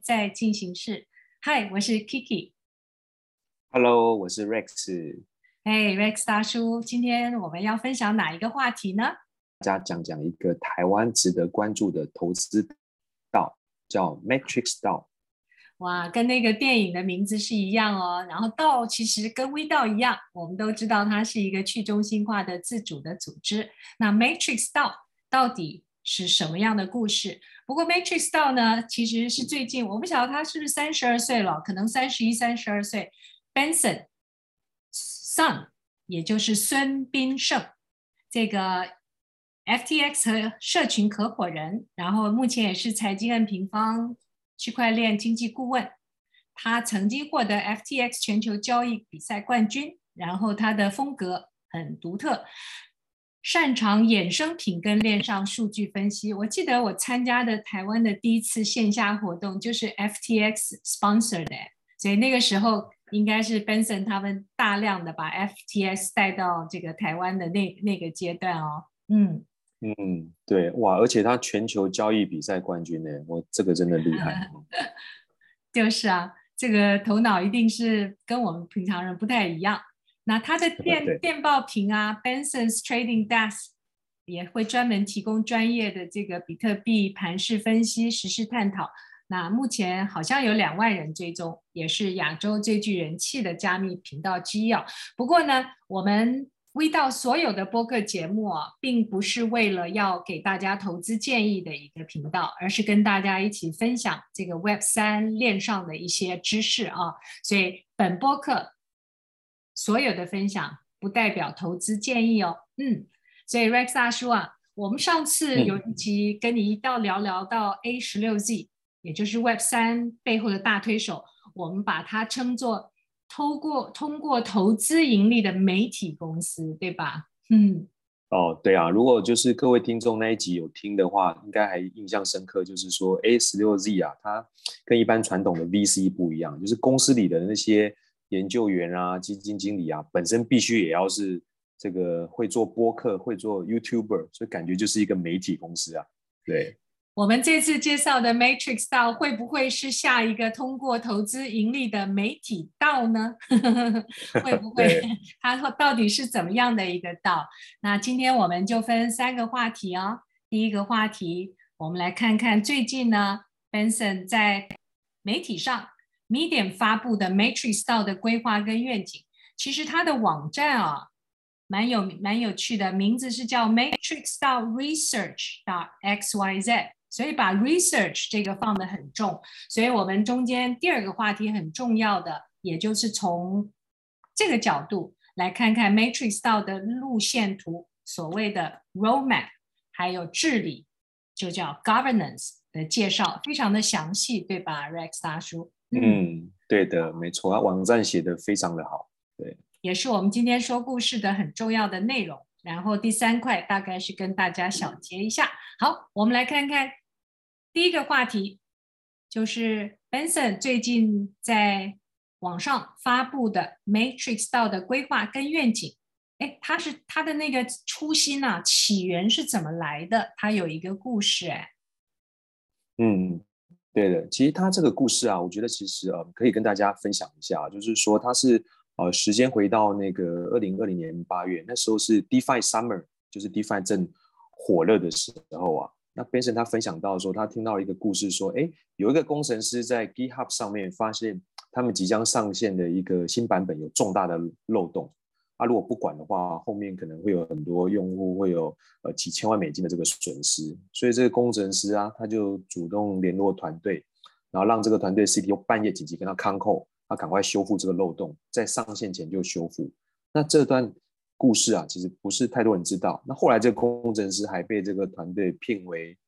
在进行式。嗨，我是 Kiki。Hello，我是 Rex。哎，Rex 大叔，今天我们要分享哪一个话题呢？大家讲讲一个台湾值得关注的投资道，叫 Matrix 道。哇，跟那个电影的名字是一样哦。然后道其实跟微道一样，我们都知道它是一个去中心化的自主的组织。那 Matrix 道到底是什么样的故事？不过 Matrix 道呢，其实是最近，我不晓得他是不是三十二岁了，可能三十一、三十二岁。Benson Son，也就是孙斌胜，这个 FTX 和社群合伙人，然后目前也是财经 M 平方区块链经济顾问。他曾经获得 FTX 全球交易比赛冠军，然后他的风格很独特。擅长衍生品跟链上数据分析。我记得我参加的台湾的第一次线下活动就是 FTX sponsor 的，所以那个时候应该是 Benson 他们大量的把 FTX 带到这个台湾的那那个阶段哦。嗯嗯，对哇，而且他全球交易比赛冠军呢，我这个真的厉害。就是啊，这个头脑一定是跟我们平常人不太一样。那他的电电报屏啊，Benson's Trading Desk 也会专门提供专业的这个比特币盘势分析、实时事探讨。那目前好像有两万人追踪，也是亚洲最具人气的加密频道之一哦。不过呢，我们微道所有的播客节目啊，并不是为了要给大家投资建议的一个频道，而是跟大家一起分享这个 Web 三链上的一些知识啊。所以本播客。所有的分享不代表投资建议哦，嗯，所以 Rex 大叔啊，我们上次有一集跟你一道聊聊到 A 十六 Z，也就是 Web 三背后的大推手，我们把它称作通过通过投资盈利的媒体公司，对吧？嗯，哦，对啊，如果就是各位听众那一集有听的话，应该还印象深刻，就是说 A 十六 Z 啊，它跟一般传统的 VC 不一样，就是公司里的那些。研究员啊，基金经理啊，本身必须也要是这个会做播客、会做 YouTuber，所以感觉就是一个媒体公司啊。对，我们这次介绍的 Matrix 道会不会是下一个通过投资盈利的媒体道呢？会不会？它到底是怎么样的一个道？那今天我们就分三个话题哦。第一个话题，我们来看看最近呢，Benson 在媒体上。Medium 发布的 Matrix 道的规划跟愿景，其实它的网站啊，蛮有蛮有趣的，名字是叫 Matrix 道 Research 到 X Y Z，所以把 Research 这个放得很重。所以我们中间第二个话题很重要的，也就是从这个角度来看看 Matrix 道的路线图，所谓的 Roadmap，还有治理，就叫 Governance 的介绍，非常的详细，对吧，Rex 大叔？嗯，对的，没错，他网站写的非常的好，对，也是我们今天说故事的很重要的内容。然后第三块大概是跟大家小结一下。好，我们来看看第一个话题，就是 Benson 最近在网上发布的 Matrix 道的规划跟愿景。哎，他是他的那个初心啊，起源是怎么来的？他有一个故事，哎，嗯。对的，其实他这个故事啊，我觉得其实呃可以跟大家分享一下，就是说他是呃时间回到那个二零二零年八月，那时候是 DeFi Summer，就是 DeFi 正火热的时候啊。那 Benson 他分享到说，他听到一个故事，说，哎，有一个工程师在 GitHub 上面发现他们即将上线的一个新版本有重大的漏洞。他、如果不管的话，后面可能会有很多用户会有呃几千万美金的这个损失，所以这个工程师啊，他就主动联络团队，然后让这个团队 CTO 半夜紧急跟他 concall，他赶快修复这个漏洞，在上线前就修复。那这段故事啊，其实不是太多人知道。那后来这个工程师还被这个团队聘为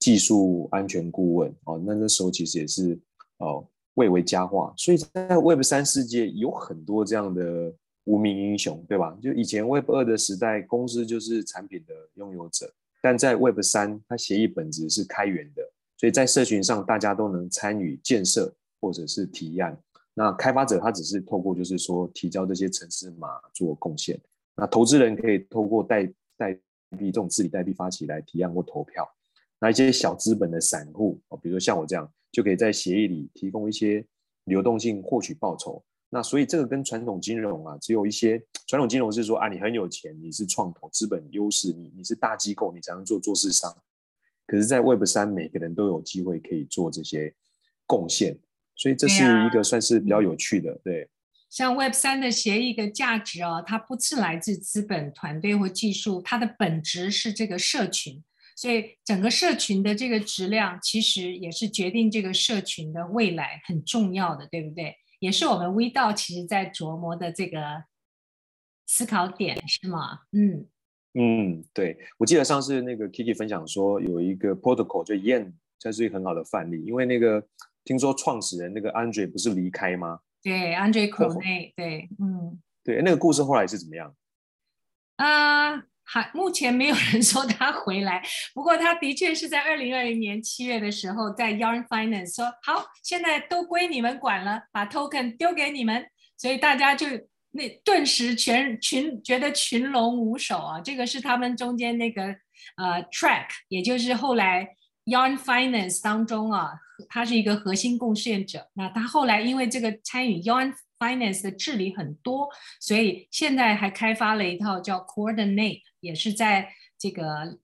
技术安全顾问哦，那那时候其实也是哦蔚为佳话。所以在 Web 三世界有很多这样的。无名英雄，对吧？就以前 Web 二的时代，公司就是产品的拥有者，但在 Web 三，它协议本质是开源的，所以在社群上大家都能参与建设或者是提案。那开发者他只是透过就是说提交这些程式码做贡献，那投资人可以透过代代币这种治理代币发起来提案或投票。那一些小资本的散户哦，比如说像我这样，就可以在协议里提供一些流动性获取报酬。那所以这个跟传统金融啊，只有一些传统金融是说啊，你很有钱，你是创投资本优势，你你是大机构，你才能做做市商。可是，在 Web 三，每个人都有机会可以做这些贡献，所以这是一个算是比较有趣的，对。像 Web 三的协议的价值哦，它不是来自资本团队或技术，它的本质是这个社群，所以整个社群的这个质量，其实也是决定这个社群的未来很重要的，对不对？也是我们 V 道其实在琢磨的这个思考点，是吗？嗯嗯，对，我记得上次那个 Kiki 分享说有一个 protocol 就 Yen，这是一个很好的范例，因为那个听说创始人那个 Andre 不是离开吗？对，Andre Cronje，对，嗯，对，那个故事后来是怎么样？啊。还目前没有人说他回来，不过他的确是在二零二零年七月的时候，在 Yarn Finance 说好，现在都归你们管了，把 token 丢给你们，所以大家就那顿时全群觉得群龙无首啊。这个是他们中间那个呃 track，也就是后来 Yarn Finance 当中啊，他是一个核心贡献者。那他后来因为这个参与 Yarn Finance 的治理很多，所以现在还开发了一套叫 Coordinate。也是在这个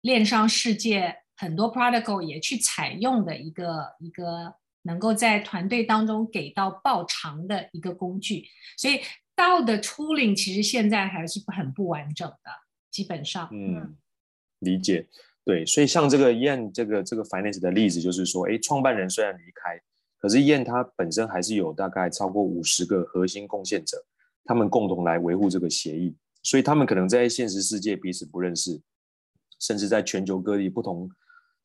链上世界，很多 protocol 也去采用的一个一个能够在团队当中给到报偿的一个工具。所以 DAO 的 tooling 其实现在还是很不完整的，基本上。嗯，理解。对，所以像这个 Yen 这个这个 finance 的例子，就是说，哎，创办人虽然离开，可是 Yen 他本身还是有大概超过五十个核心贡献者，他们共同来维护这个协议。所以他们可能在现实世界彼此不认识，甚至在全球各地不同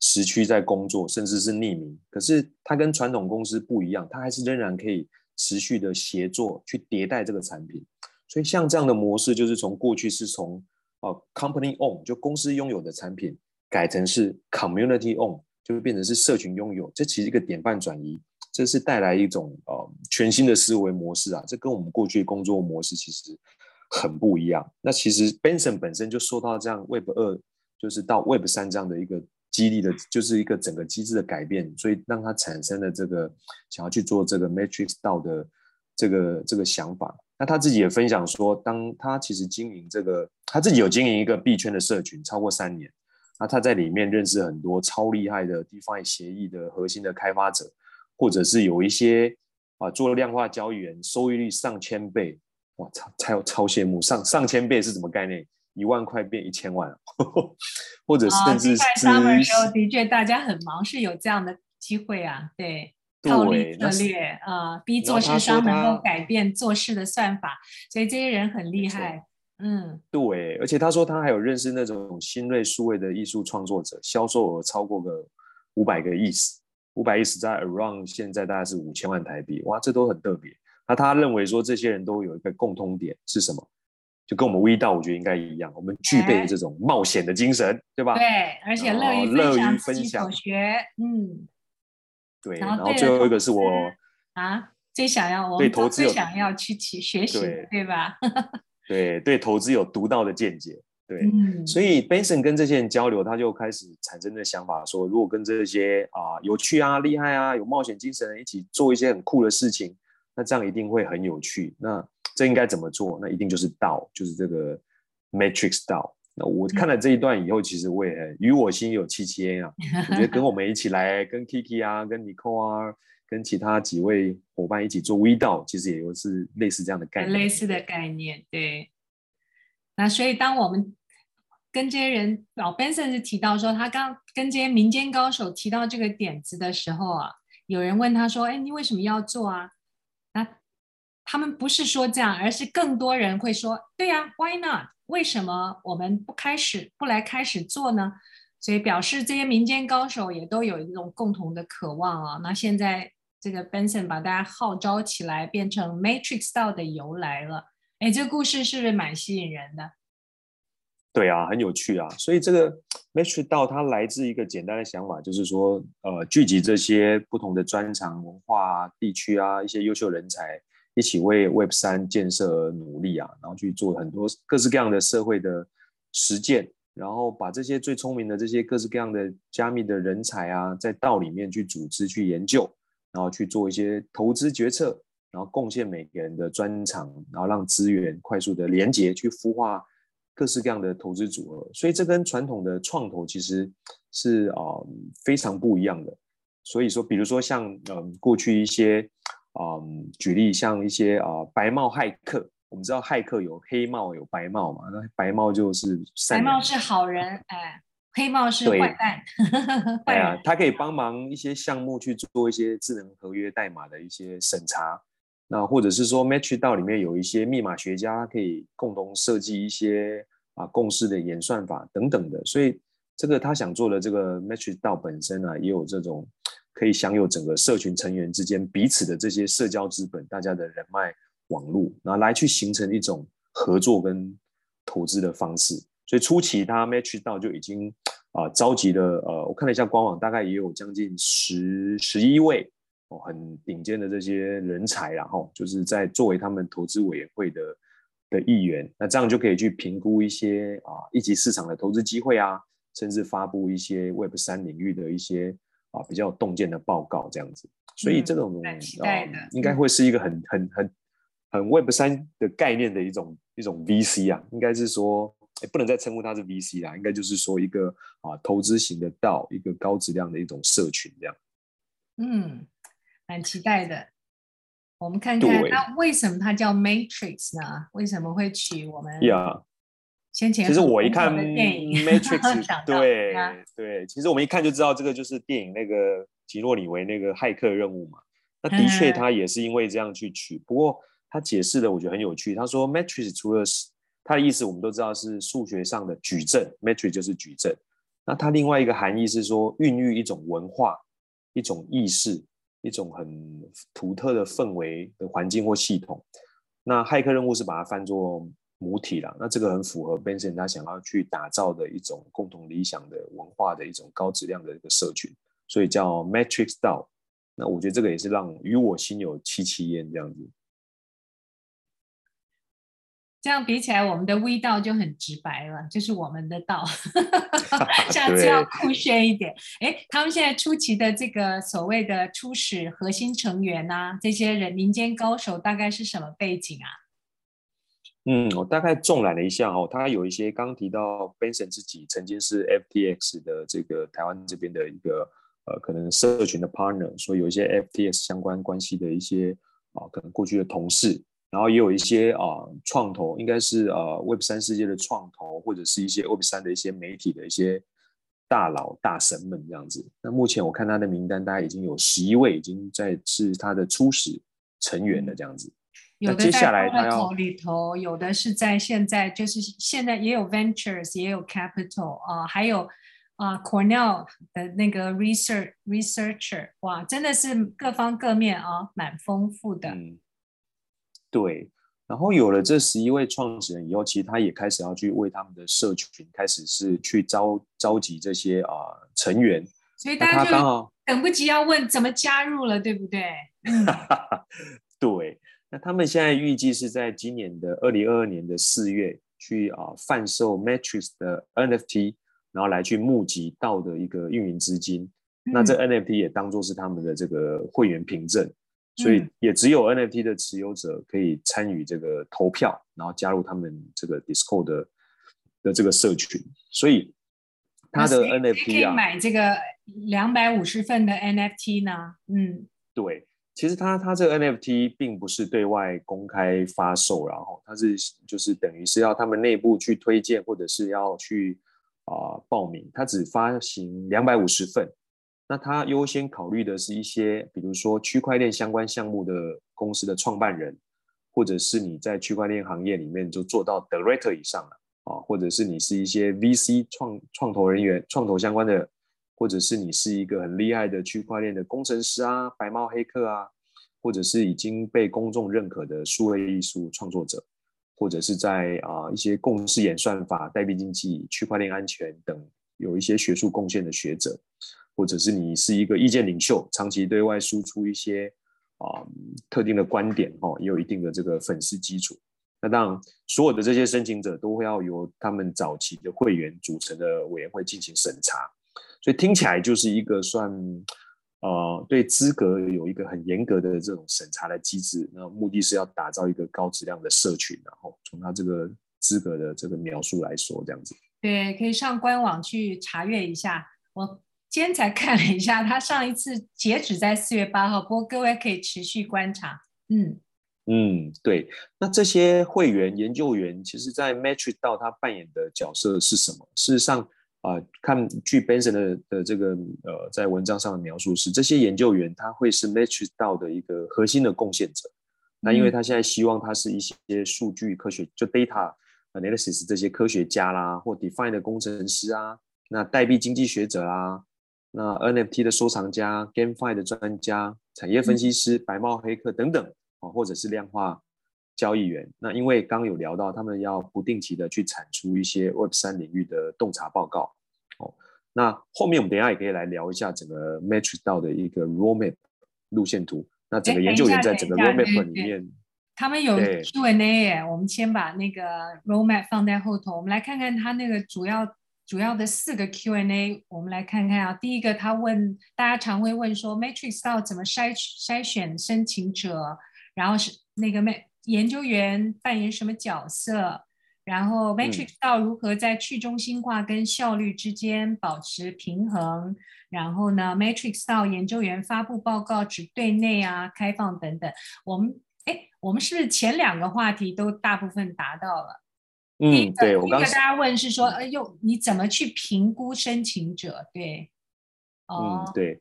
时区在工作，甚至是匿名。可是它跟传统公司不一样，它还是仍然可以持续的协作去迭代这个产品。所以像这样的模式，就是从过去是从呃 company own 就公司拥有的产品，改成是 community own 就变成是社群拥有。这其实一个典范转移，这是带来一种呃全新的思维模式啊。这跟我们过去工作模式其实。很不一样。那其实 Benson 本身就受到这样 Web 二，就是到 Web 三这样的一个激励的，就是一个整个机制的改变，所以让他产生了这个想要去做这个 Matrix 道的这个这个想法。那他自己也分享说，当他其实经营这个，他自己有经营一个币圈的社群超过三年，那他在里面认识很多超厉害的 DeFi 协议的核心的开发者，或者是有一些啊做了量化交易员，收益率上千倍。哇，超超超羡慕，上上千倍是什么概念？一万块变一千万，呵 呵或者甚至是。在 summer 的时候，的确大家很忙，是有这样的机会啊。对，套利策略啊，逼做市商能够改变做事的算法，所以这些人很厉害。嗯，对，而且他说他还有认识那种新锐数位的艺术创作者，销售额超过个五百个亿，五百一十在 around 现在大概是五千万台币，哇，这都很特别。那他认为说，这些人都有一个共通点是什么？就跟我们微道，我觉得应该一样，我们具备这种冒险的精神，对吧？对，而且乐于乐于分享学，嗯，对。然后最后一个是我啊，最想要我们都最想要去去学习，对，对吧？对 对，投资有独到的见解，对。嗯、所以 Benson 跟这些人交流，他就开始产生的想法说，如果跟这些啊有趣啊、厉害啊、有冒险精神的人一起做一些很酷的事情。那这样一定会很有趣。那这应该怎么做？那一定就是 DAO，就是这个 Matrix DAO。那我看了这一段以后，其实我也很与我心有戚戚焉啊。我觉得跟我们一起来，跟 Kiki 啊，跟 Nicole 啊，跟其他几位伙伴一起做 V 道，其实也有是类似这样的概念。类似的概念，对。那所以当我们跟这些人，老 Benson 是提到说，他刚跟这些民间高手提到这个点子的时候啊，有人问他说：“哎，你为什么要做啊？”那他们不是说这样，而是更多人会说：“对呀，Why not？为什么我们不开始不来开始做呢？”所以表示这些民间高手也都有一种共同的渴望啊。那现在这个 Benson 把大家号召起来，变成 Matrix Style 的由来了。哎，这个故事是不是蛮吸引人的？对啊，很有趣啊。所以这个 Matrix DAO 它来自一个简单的想法，就是说，呃，聚集这些不同的专长、文化、地区啊，一些优秀人才，一起为 Web 三建设而努力啊，然后去做很多各式各样的社会的实践，然后把这些最聪明的这些各式各样的加密的人才啊，在道里面去组织、去研究，然后去做一些投资决策，然后贡献每个人的专长，然后让资源快速的连接，去孵化各式各样的投资组合。所以这跟传统的创投其实是啊、呃、非常不一样的。所以说，比如说像嗯、呃、过去一些嗯、呃、举例像一些啊、呃、白帽骇客。我们知道骇客有黑帽有白帽嘛，那白帽就是白帽是好人，哎，黑帽是坏蛋。对啊，他可以帮忙一些项目去做一些智能合约代码的一些审查，那或者是说 MatrixDAO 里面有一些密码学家可以共同设计一些啊共识的演算法等等的，所以这个他想做的这个 MatrixDAO 本身呢、啊，也有这种可以享有整个社群成员之间彼此的这些社交资本，大家的人脉。网络，然后来去形成一种合作跟投资的方式。所以初期他 MatrixDAO 就已经啊、召集了呃，我看了一下官网，大概也有将近十十一位哦很顶尖的这些人才，然后就是在作为他们投资委员会的的议员，那这样就可以去评估一些啊一级市场的投资机会啊，甚至发布一些 Web 三领域的一些啊比较洞见的报告这样子。所以这种、嗯、呃应该会是一个很很很。很 Web 三的概念的一种一种 VC 啊，应该是说，欸、不能再称呼它是 VC 啦，应该就是说一个啊投资型的 DAO，一个高质量的一种社群这样。嗯，蛮期待的。我们看看，那为什么它叫 Matrix 呢？为什么会取我们？呀，先前其实我一看 Matrix，对对，其实我们一看就知道这个就是电影那个吉诺里维那个骇客任务嘛。那的确，他也是因为这样去取，不过。他解释的我觉得很有趣。他说，Matrix 除了是他的意思，我们都知道是数学上的矩阵，Matrix 就是矩阵。那它另外一个含义是说，孕育一种文化、一种意识、一种很独特的氛围的环境或系统。那骇客任务是把它翻作母体了。那这个很符合 Benson 他想要去打造的一种共同理想的文化的一种高质量的一个社群，所以叫 MatrixDAO。那我觉得这个也是让与我心有戚戚焉这样子。这样比起来，我们的微道就很直白了，就是我们的道，这样子要酷炫一点。哎，他们现在初期的这个所谓的初始核心成员啊，这些人民间高手大概是什么背景啊？嗯，我大概纵览了一下哦，他有一些刚提到 Benson 自己曾经是 FTX 的这个台湾这边的一个呃可能社群的 partner，所以有一些 FTX 相关关系的一些啊、呃、可能过去的同事。然后也有一些啊、呃、创投，应该是呃 Web 三世界的创投，或者是一些 Web 三的一些媒体的一些大佬大神们这样子。那目前我看他的名单，大概已经有十一位已经在是他的初始成员的这样子。有的在接下来他里头，有的是在现在，就是现在也有 Ventures，也有 Capital 啊、呃，还有啊、呃、Cornell 的那个 Research Researcher，哇，真的是各方各面啊，蛮丰富的。嗯对，然后有了这十一位创始人以后，其实他也开始要去为他们的社群开始是去招召集这些啊、呃、成员，所以大家就刚好等不及要问怎么加入了，对不对？嗯、对，那他们现在预计是在今年的二零二二年的四月去啊、呃、贩售 Matrix 的 NFT，然后来去募集到的一个运营资金，嗯、那这 NFT 也当做是他们的这个会员凭证。所以也只有 NFT 的持有者可以参与这个投票，然后加入他们这个 Discord 的的这个社群。所以他的 NFT 啊，可以买这个两百五十份的 NFT 呢？嗯，对，其实他他这个 NFT 并不是对外公开发售，然后他是就是等于是要他们内部去推荐，或者是要去啊、呃、报名，他只发行两百五十份。那他优先考虑的是一些，比如说区块链相关项目的公司的创办人，或者是你在区块链行业里面就做到 Director 以上了啊，或者是你是一些 VC 创创投人员、创投相关的，或者是你是一个很厉害的区块链的工程师啊、白帽黑客啊，或者是已经被公众认可的数位艺术创作者，或者是在啊一些共识演算法、代币经济、区块链安全等有一些学术贡献的学者。或者是你是一个意见领袖，长期对外输出一些啊、特定的观点，也有一定的这个粉丝基础。那当然，所有的这些申请者都会要由他们早期的会员组成的委员会进行审查，所以听起来就是一个算呃对资格有一个很严格的这种审查的机制。那目的是要打造一个高质量的社群，然后从他这个资格的这个描述来说，这样子。对，可以上官网去查阅一下。我今天才看了一下，他上一次截止在四月八号，不过各位可以持续观察。嗯。嗯，对，那这些会员研究员，其实，在 Matrix DAO 他扮演的角色是什么？事实上，啊、呃，看据 Benson 的的这个呃，在文章上的描述是，这些研究员他会是 Matrix DAO 的一个核心的贡献者。那因为他现在希望他是一些数据科学，就 Data Analysis 这些科学家啦，或 define 的工程师啊，那代币经济学者啊，那 NFT 的收藏家、GameFi 的专家、产业分析师、白帽黑客等等。或者是量化交易员，那因为刚刚有聊到，他们要不定期的去产出一些 Web 三领域的洞察报告。哦，那后面我们等一下也可以来聊一下整个 Matrix DAO 的一个 Roadmap 路线图。那整个研究员在整个 Roadmap 里面，他们有 Q&A，我们先把那个 Roadmap 放在后头，我们来看看他那个主要主要的四个 Q&A，我们来看看啊。第一个，他问大家常会问说，Matrix DAO 怎么筛筛选申请者？然后是那个研究员扮演什么角色？然后 Matrix DAO 如何在去中心化跟效率之间保持平衡？然后呢，Matrix DAO 研究员发布报告只对内啊、开放等等。我们哎，我们是不是前两个话题都大部分达到了？嗯，对，我刚大家问是说，哎呦，你怎么去评估申请者？对，哦，嗯，对。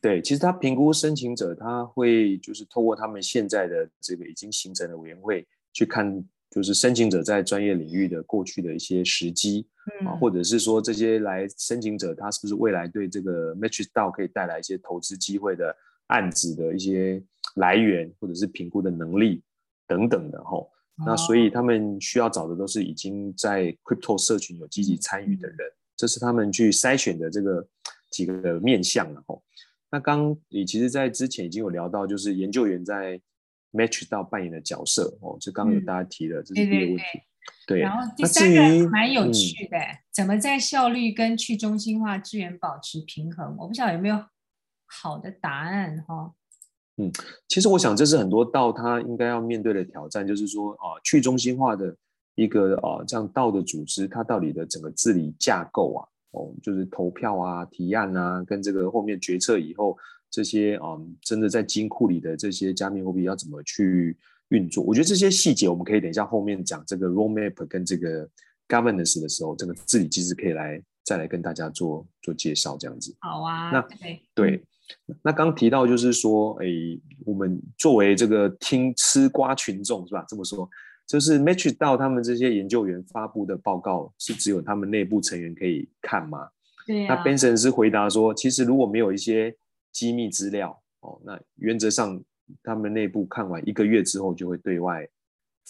对，其实他评估申请者，他会就是透过他们现在的这个已经形成的委员会去看，就是申请者在专业领域的过去的一些时机，嗯、啊，或者是说这些来申请者他是不是未来对这个 Matrix DAO 可以带来一些投资机会的案子的一些来源，或者是评估的能力等等的吼。哦、那所以他们需要找的都是已经在 Crypto 社群有积极参与的人，嗯、这是他们去筛选的这个几个面向然后。那刚你其实，在之前已经有聊到，就是研究员在 Matrix DAO 扮演的角色哦，就刚刚有大家提了，嗯、这是第一个问题。对，对，对，对，然后第三个蛮有趣的，嗯、怎么在效率跟去中心化资源保持平衡？我不晓得有没有好的答案哈。嗯，其实我想这是很多 DAO 应该要面对的挑战，就是说啊，去中心化的一个啊这样 DAO 的组织，它到底的整个治理架构啊。哦，就是投票啊、提案啊，跟这个后面决策以后这些啊、真的在金库里的这些加密货币要怎么去运作？我觉得这些细节我们可以等一下后面讲这个 roadmap 跟这个 governance 的时候，这个治理机制可以来再来跟大家做做介绍，这样子。好啊。那对，那刚提到就是说，哎，我们作为这个听吃瓜群众是吧？这么说。就是 Match 到他们这些研究员发布的报告是只有他们内部成员可以看吗？对啊。那 Benson 是回答说，其实如果没有一些机密资料哦，那原则上他们内部看完一个月之后就会对外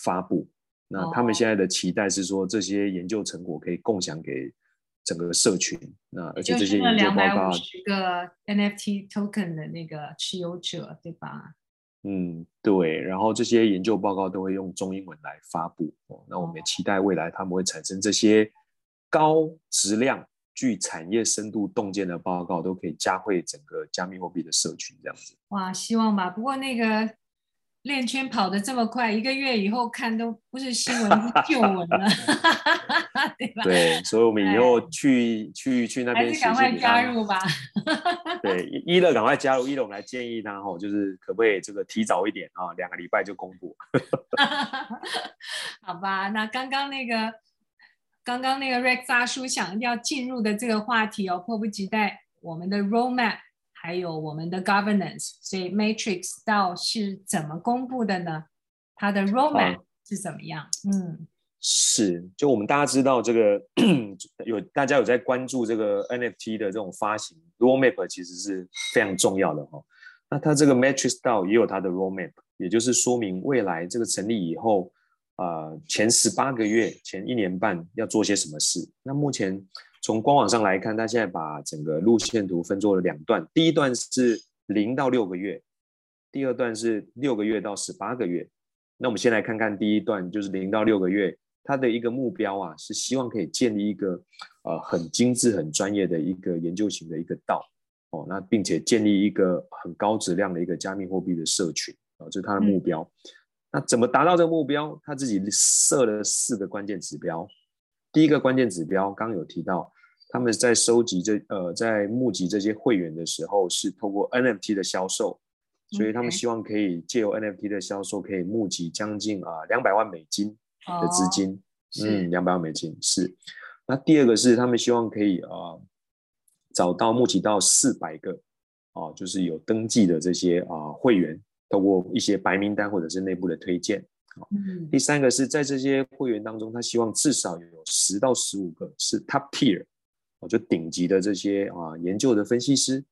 发布。那他们现在的期待是说，这些研究成果可以共享给整个社群。那而且这些研究报告，十个 NFT token 的那个持有者，对吧？嗯，对，然后这些研究报告都会用中英文来发布哦。那我们也期待未来他们会产生这些高质量、具产业深度洞见的报告，都可以加惠整个加密货币的社群这样子。哇，希望吧。不过那个。链圈跑得这么快，一个月以后看都不是新闻，是旧闻了，对吧？对，所以我们以后去去去那边，还是赶快加入吧。对，一乐赶快加入，一乐我们来建议他哦，就是可不可以这个提早一点啊，两个礼拜就公布。好吧，那刚刚那个刚刚那个 Rex 大叔想要进入的这个话题哦，迫不及待，我们的 Roadmap。还有我们的 governance，所以 Matrix DAO 是怎么公布的呢？它的 roadmap 是怎么样？啊、嗯，是，就我们大家知道这个 有大家有在关注这个 NFT 的这种发行 roadmap，其实是非常重要的哈。那它这个 Matrix DAO 也有它的 roadmap，也就是说明未来这个成立以后，呃，前十八个月、前一年半要做些什么事。那目前。从官网上来看，他现在把整个路线图分作了两段，第一段是零到六个月，第二段是六个月到十八个月。那我们先来看看第一段，就是零到六个月，他的一个目标啊，是希望可以建立一个呃很精致、很专业的一个研究型的一个道哦，那并且建立一个很高质量的一个加密货币的社群啊，这是他的目标。嗯、那怎么达到这个目标？他自己设了四个关键指标。第一个关键指标，刚刚有提到，他们在收集这呃在募集这些会员的时候，是通过 NFT 的销售。所以他们希望可以借由 NFT 的销售，可以募集将近啊两百万美金的资金。哦、嗯，两百万美金是。那第二个是他们希望可以啊找到募集到四百个啊，就是有登记的这些啊会员，透过一些白名单或者是内部的推荐。嗯。第三个是在这些会员当中，他希望至少有十到十五个是 top tier，就顶级的这些啊研究的分析师。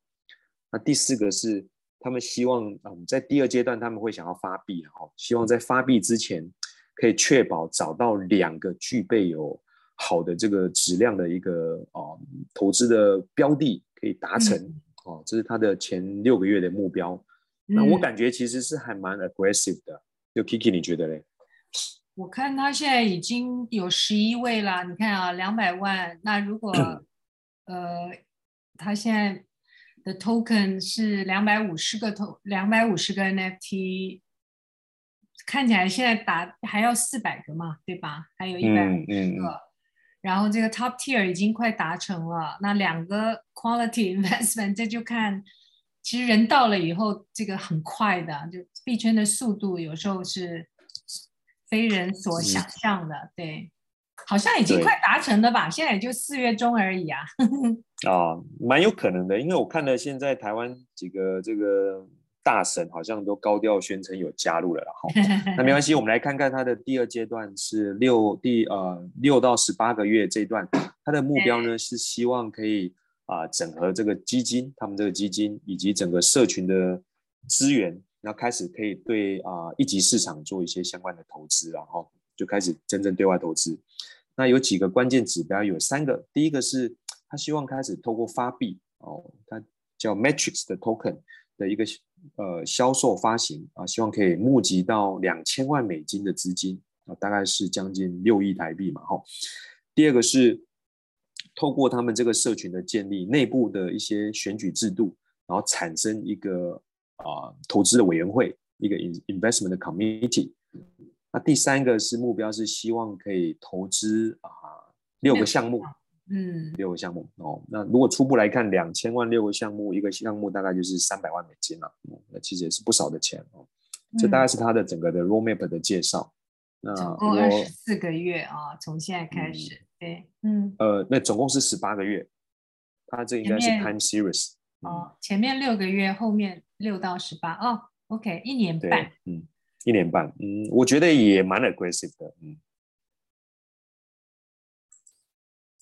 那第四个是。他们希望，嗯，在第二阶段他们会想要发币，哈，希望在发币之前可以确保找到两个具备有好的这个质量的一个啊投资的标的可以达成，哦、嗯，这是他的前六个月的目标。嗯、那我感觉其实是还蛮 aggressive 的，就 Kiki 你觉得嘞？我看他现在已经有十一位了，你看啊，两百万，那如果呃，他现在。的 token 是两百五十个 to 两百五十个 NFT，看起来现在打还要四百个嘛，对吧？还有一百五十个，然后这个 top tier 已经快达成了，那两个 quality investment 这就看，其实人到了以后，这个很快的，就币圈的速度有时候是非人所想象的，对。好像已经快达成了吧？对现在也就四月中而已啊。啊，蛮有可能的，因为我看了现在台湾几个这个大神好像都高调宣称有加入了啦。哈，那没关系，我们来看看他的第二阶段是六第呃六到十八个月这一段，他的目标呢是希望可以啊、呃、整合这个基金，他们这个基金以及整个社群的资源，然后开始可以对啊、呃、一级市场做一些相关的投资，然后。就开始真正对外投资，那有几个关键指标，有三个。第一个是他希望开始透过发币哦，他叫 Matrix 的 Token 的一个呃销售发行啊，希望可以募集到两千万美金的资金啊，大概是将近六亿台币嘛哈。第二个是透过他们这个社群的建立，内部的一些选举制度，然后产生一个啊投资的委员会，一个 investment 的 committee。那第三个是目标是希望可以投资啊六个项目，嗯，六个项目哦。那如果初步来看，两千万六个项目，一个项目大概就是三百万美金了，那其实也是不少的钱哦。这大概是他的整个的 roadmap 的介绍。那总共二十四个月啊，从现在开始，对，嗯，呃，那总共是十八个月，他这应该是 time series 哦，前面六个月，后面六到十八哦，OK，一年半，嗯。一年半，嗯，我觉得也蛮 aggressive 的，嗯，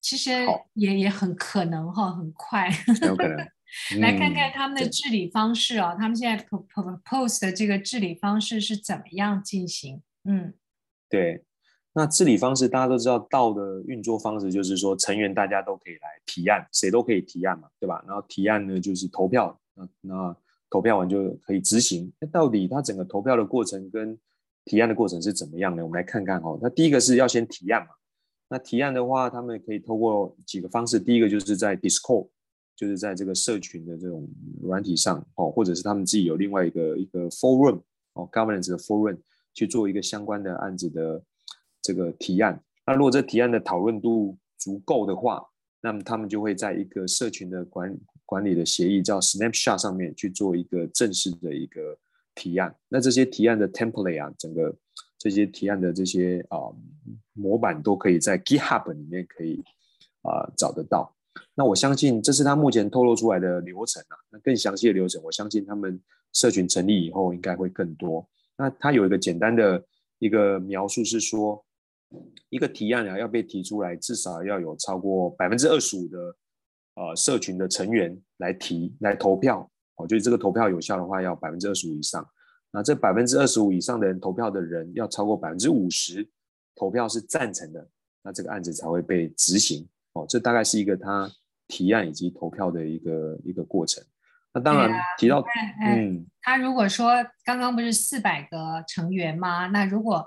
其实也也很可能哈，很快，有可能。来看看他们的治理方式啊，对他们现在 propose 的这个治理方式是怎么样进行？嗯，对，那治理方式大家都知道，道的运作方式就是说，成员大家都可以来提案，谁都可以提案嘛，对吧？然后提案呢就是投票，那那。投票完就可以执行。那到底它整个投票的过程跟提案的过程是怎么样呢？我们来看看哦。那第一个是要先提案嘛。那提案的话，他们可以透过几个方式。第一个就是在 Discord，就是在这个社群的这种软体上哦，或者是他们自己有另外一个一个 Forum 哦，Governance 的 Forum 去做一个相关的案子的这个提案。那如果这提案的讨论度足够的话，那么他们就会在一个社群的管管理的协议叫 Snapshot 上面去做一个正式的一个提案，那这些提案的 template 啊，整个这些提案的这些啊、模板都可以在 GitHub 里面可以啊、找得到。那我相信这是他目前透露出来的流程啊。那更详细的流程，我相信他们社群成立以后应该会更多。那他有一个简单的一个描述是说，一个提案啊要被提出来，至少要有超过百分之二十五的。呃，社群的成员来提来投票，哦，就是这个投票有效的话，要百分之二十五以上。那这百分之二十五以上的人投票的人，要超过百分之五十投票是赞成的，那这个案子才会被执行。哦，这大概是一个他提案以及投票的一个一个过程。那当然提到，啊、嗯，他如果说刚刚不是四百个成员吗？那如果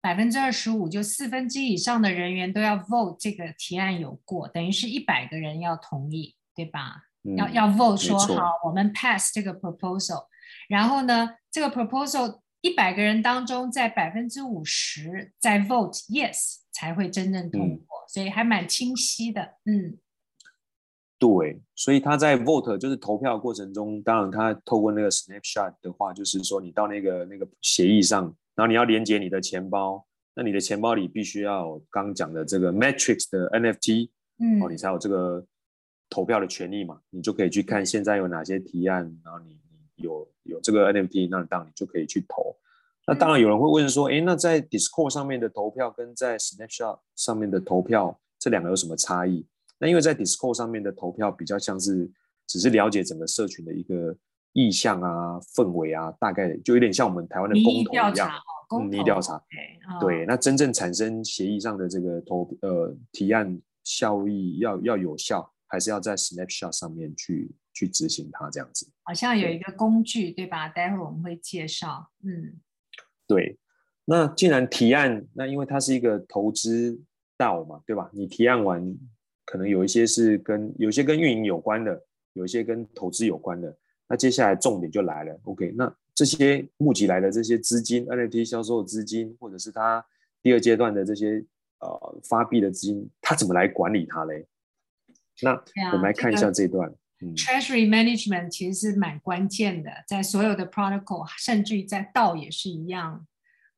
百分之二十五，就四分之一以上的人员都要 vote 这个提案有过，等于是一百个人要同意，对吧？嗯、要要 vote 说好，我们 pass 这个 proposal，然后呢，这个 proposal 一百个人当中，在百分之五十在 vote yes 才会真正通过，嗯、所以还蛮清晰的，嗯。对，所以他在 vote 就是投票过程中，当然他透过那个 snapshot 的话，就是说你到那个那个协议上，然后你要连接你的钱包，那你的钱包里必须要刚讲的这个 Matrix 的 NFT，嗯，哦，你才有这个投票的权利嘛，你就可以去看现在有哪些提案，然后你你有有这个 NFT，那当然你就可以去投。那当然有人会问说，哎，那在 Discord 上面的投票跟在 snapshot 上面的投票，这两个有什么差异？那因为在 Discord 上面的投票比较像是只是了解整个社群的一个意向啊、氛围啊，大概就有点像我们台湾的公投一样，民意调查。对，那真正产生协议上的这个投呃提案效益要要有效，还是要在 Snapshot 上面去去执行它这样子。好像有一个工具对，对吧？待会儿我们会介绍。嗯，对。那既然提案，那因为它是一个投资 DAO 嘛，对吧？你提案完。可能有一些是跟有些跟运营有关的，有一些跟投资有关的。那接下来重点就来了，OK？那这些募集来的这些资金，NFT 销售的资金，或者是他第二阶段的这些呃发币的资金，他怎么来管理它嘞？那我们来看一下这段。嗯，Treasury Management 其实是蛮关键的，在所有的 Protocol，甚至于在 DAO 也是一样。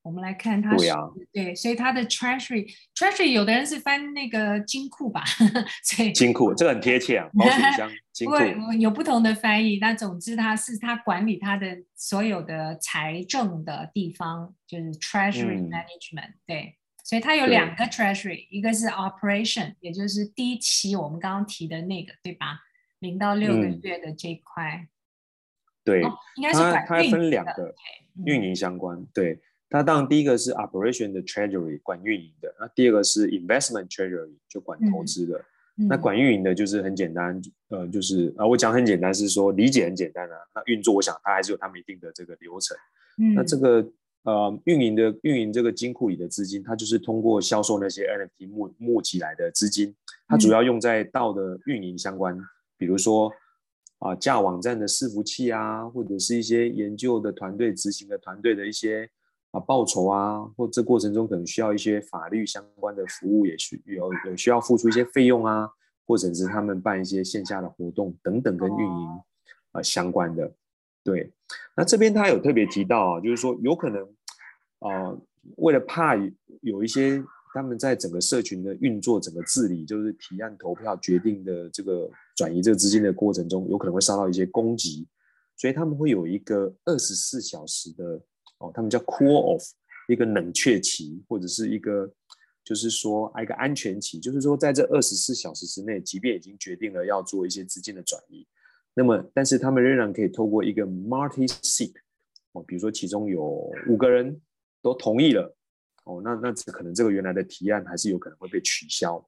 我们来看它是，对，啊、对，所以它的 treasury，treasury 有的人是翻那个金库吧，所以金库这个很贴切啊，保险箱 金库有不同的翻译，那总之它是它管理它的所有的财政的地方，就是 treasury management，、嗯、对，所以它有两个 treasury，一个是 operation，也就是第一期我们刚刚提的那个，对吧？零到六个月的这一块，嗯、对，哦、应该是它它分两个运营相关，对。它当然第一个是 operation 的 treasury 管运营的，那第二个是 investment treasury 就管投资的。嗯、那管运营的就是很简单，呃，就是啊，我讲很简单是说理解很简单啊。那运作，我想它还是有他们一定的这个流程。嗯、那这个呃运营的运营这个金库里的资金，它就是通过销售那些 NFT 募募集来的资金，它主要用在 DAO 的运营相关，嗯、比如说啊架网站的伺服器啊，或者是一些研究的团队、执行的团队的一些。啊，报酬啊，或这过程中可能需要一些法律相关的服务，也需有有需要付出一些费用啊，或者是他们办一些线下的活动等等，跟运营啊、呃、相关的。对，那这边他有特别提到啊，就是说有可能啊、呃，为了怕有一些他们在整个社群的运作、整个治理，就是提案投票决定的这个转移这个资金的过程中，有可能会遭到一些攻击，所以他们会有一个二十四小时的。哦，他们叫 cool off，一个冷却期，或者是一个，就是说一个安全期，就是说在这二十四小时之内，即便已经决定了要做一些资金的转移，那么但是他们仍然可以透过一个 multi-sig，哦，比如说其中有五个人都同意了，哦，那那可能这个原来的提案还是有可能会被取消，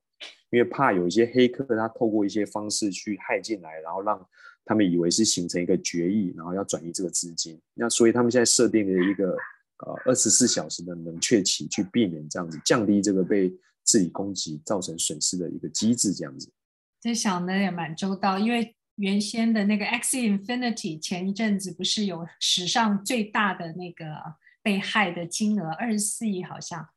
因为怕有一些黑客他透过一些方式去害进来，然后让。他们以为是形成一个决议，然后要转移这个资金，那所以他们现在设定了一个呃二十四小时的冷却期，去避免这样子降低这个被治理攻击造成损失的一个机制，这样子。这想的也蛮周到，因为原先的那个 X Infinity 前一阵子不是有史上最大的那个被害的金额二十四亿，好像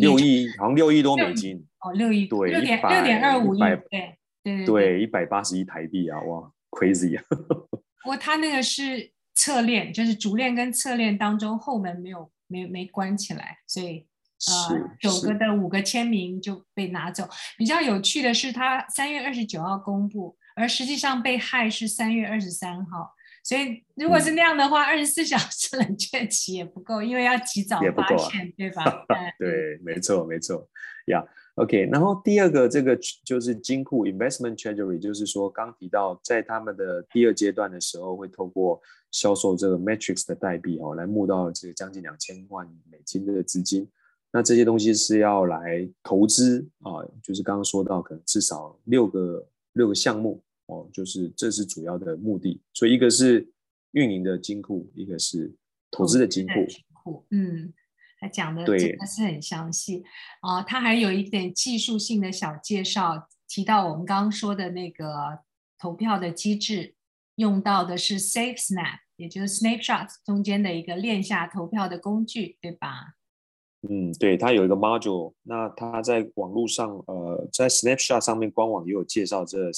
六亿，好像六亿多美金哦，六亿对，六点六点二五亿，对对对，一百八十亿台币啊，哇！Crazy 啊！不过他那个是侧链，就是主链跟侧链当中后门没有没没关起来，所以呃九个的五个签名就被拿走。比较有趣的是，他三月二十九号公布，而实际上被害是三月二十三号。所以如果是那样的话，二十四小时冷却 期也不够，因为要及早发现，啊、对吧？对，没错，没错，呀。OK，然后第二个这个就是金库 Investment Treasury，就是说刚提到在他们的第二阶段的时候，会透过销售这个 Matrix 的代币哦，来募到这个将近两千万美金的资金。那这些东西是要来投资啊，就是刚刚说到可能至少六个六个项目哦，就是这是主要的目的。所以一个是运营的金库，一个是投资的金库。金库，嗯，他讲的真的是很详细啊。他还有一点技术性的小介绍，提到我们刚刚说的那个投票的机制，用到的是 Safe Snap，也就是 Snapshot 中间的一个链下投票的工具，对吧？嗯，对，它有一个 module，那它在网络上，呃，在 Snapshot 上面官网也有介绍这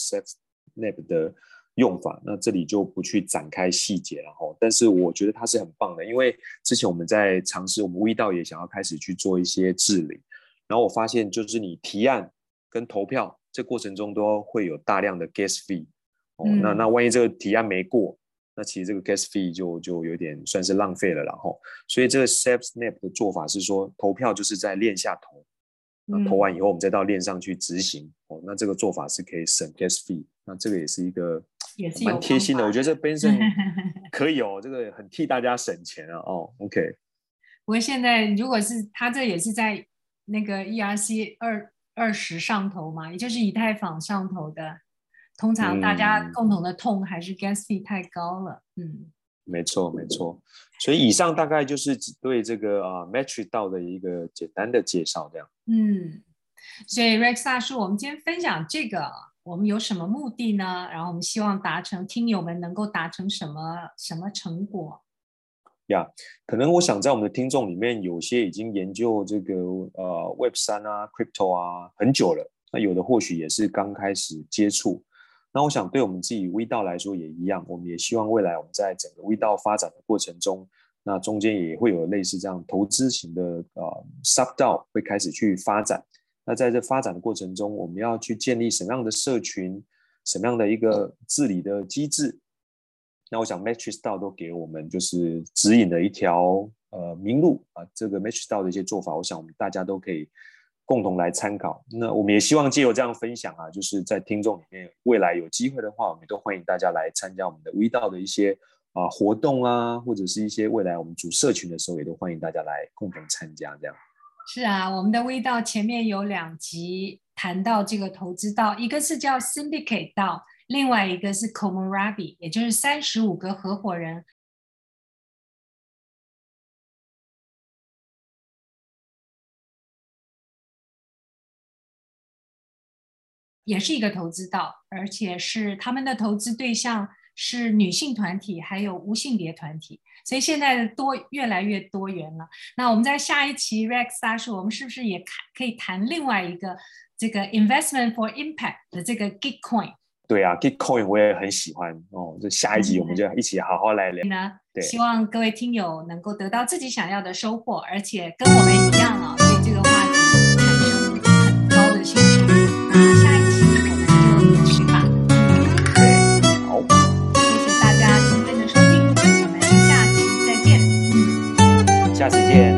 SafeSnap 的用法，那这里就不去展开细节了哈。但是我觉得它是很棒的，因为之前我们在尝试，我们 WeDAO 也想要开始去做一些治理，然后我发现就是你提案跟投票这过程中都会有大量的 gas fee，哦，嗯、那那万一这个提案没过。那其实这个 gas fee 就就有点算是浪费了，然后，所以这个 SafeSnap 的做法是说，投票就是在链下投，那投完以后我们再到链上去执行，嗯、哦，那这个做法是可以省 gas fee，那这个也是一个蛮贴心的，我觉得这 Benson 可以哦，这个很替大家省钱啊，哦，OK。不过现在如果是他这也是在那个 ERC 二二十上头嘛，也就是以太坊上头的。通常大家共同的痛还是 gas fee 太高了，嗯，没错没错，所以以上大概就是只对这个啊 Matrix DAO 的一个简单的介绍，这样，嗯，所以 Rex 大叔，我们今天分享这个，我们有什么目的呢？然后我们希望达成听友们能够达成什么什么成果？呀可能我想在我们的听众里面，有些已经研究这个呃 Web 三啊，Crypto 啊很久了，那有的或许也是刚开始接触。那我想，对我们自己微道来说也一样，我们也希望未来我们在整个微道发展的过程中，那中间也会有类似这样投资型的呃 SubDAO 会开始去发展。那在这发展的过程中，我们要去建立什么样的社群，什么样的一个治理的机制？那我想 Matrix DAO 都给我们就是指引了一条呃明路啊，这个 Matrix DAO 的一些做法，我想我们大家都可以。共同来参考。那我们也希望借由这样分享啊，就是在听众里面，未来有机会的话，我们都欢迎大家来参加我们的 WeDAO 的一些啊活动啊，或者是一些未来我们组社群的时候，也都欢迎大家来共同参加。这样是啊，我们的微道前面有两集谈到这个投资道，一个是叫 Syndicate 道，另外一个是 Comorabi，也就是三十五个合伙人。也是一个投资道，而且是他们的投资对象是女性团体，还有无性别团体，所以现在的多越来越多元了。那我们在下一期 Rex 大叔，我们是不是也可以谈另外一个这个 Investment for Impact 的这个 Gitcoin？对啊，Gitcoin 我也很喜欢哦。就下一集我们就一起好好来聊。呢、嗯，对，希望各位听友能够得到自己想要的收获，而且跟我们一样啊、哦。下次见。